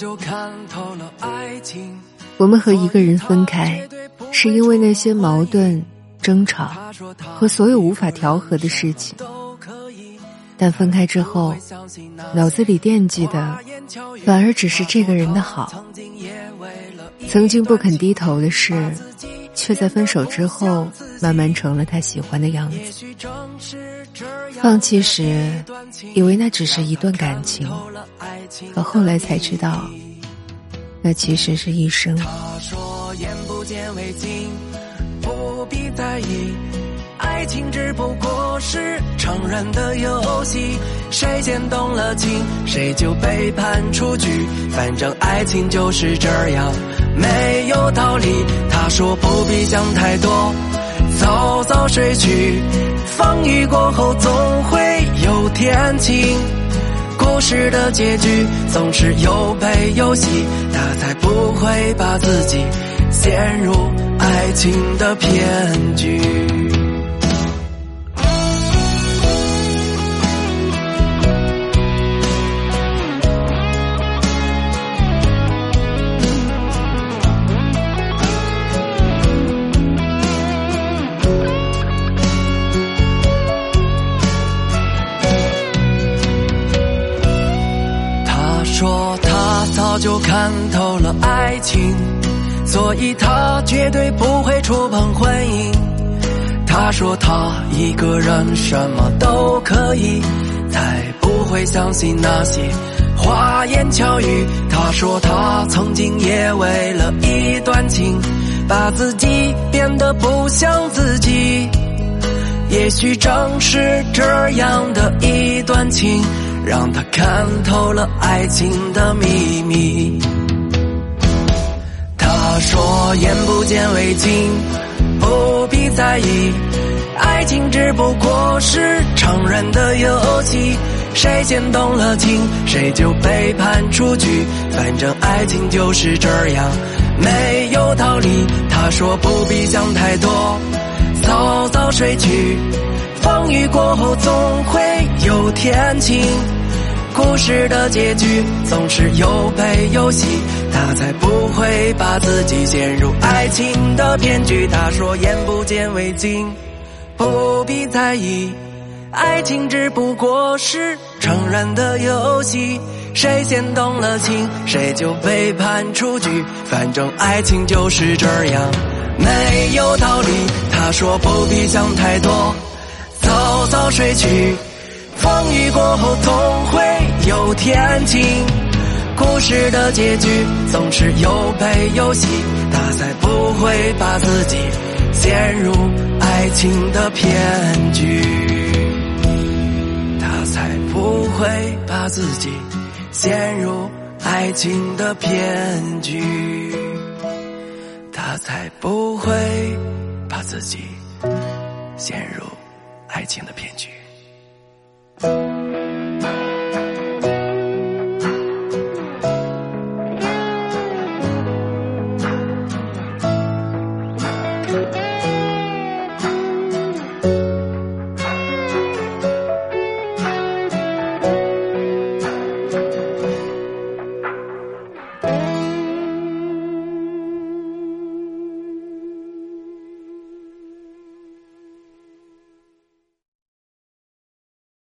就看透了爱情。我们和一个人分开，是因为那些矛盾、争吵和所有无法调和的事情。但分开之后，脑子里惦记的反而只是这个人的好。曾经不肯低头的事，却在分手之后慢慢成了他喜欢的样子。放弃时，以为那只是一段感情，可后来才知道，那其实是一生。他说：“眼不见为净，不必在意。”爱情只不过是成人的游戏，谁先动了情，谁就被判出局。反正爱情就是这样，没有道理。他说不必想太多，早早睡去。风雨过后总会有天晴，故事的结局总是有悲有喜，他才不会把自己陷入爱情的骗局。就看透了爱情，所以他绝对不会触碰婚姻。他说他一个人什么都可以，才不会相信那些花言巧语。他说他曾经也为了一段情，把自己变得不像自己。也许正是这样的一段情。让他看透了爱情的秘密。他说：“眼不见为净，不必在意。爱情只不过是成人的游戏，谁先动了情，谁就被判出局。反正爱情就是这样，没有道理。”他说：“不必想太多，早早睡去。风雨过后总会有天晴。”故事的结局总是有悲有喜，他才不会把自己陷入爱情的骗局。他说：“眼不见为净，不必在意。爱情只不过是成人的游戏，谁先动了情，谁就被判出局。反正爱情就是这样，没有道理。”他说：“不必想太多，早早睡去。”风雨过后总会有天晴，故事的结局总是有悲有喜，他才不会把自己陷入爱情的骗局，他才不会把自己陷入爱情的骗局，他才不会把自己陷入爱情的骗局。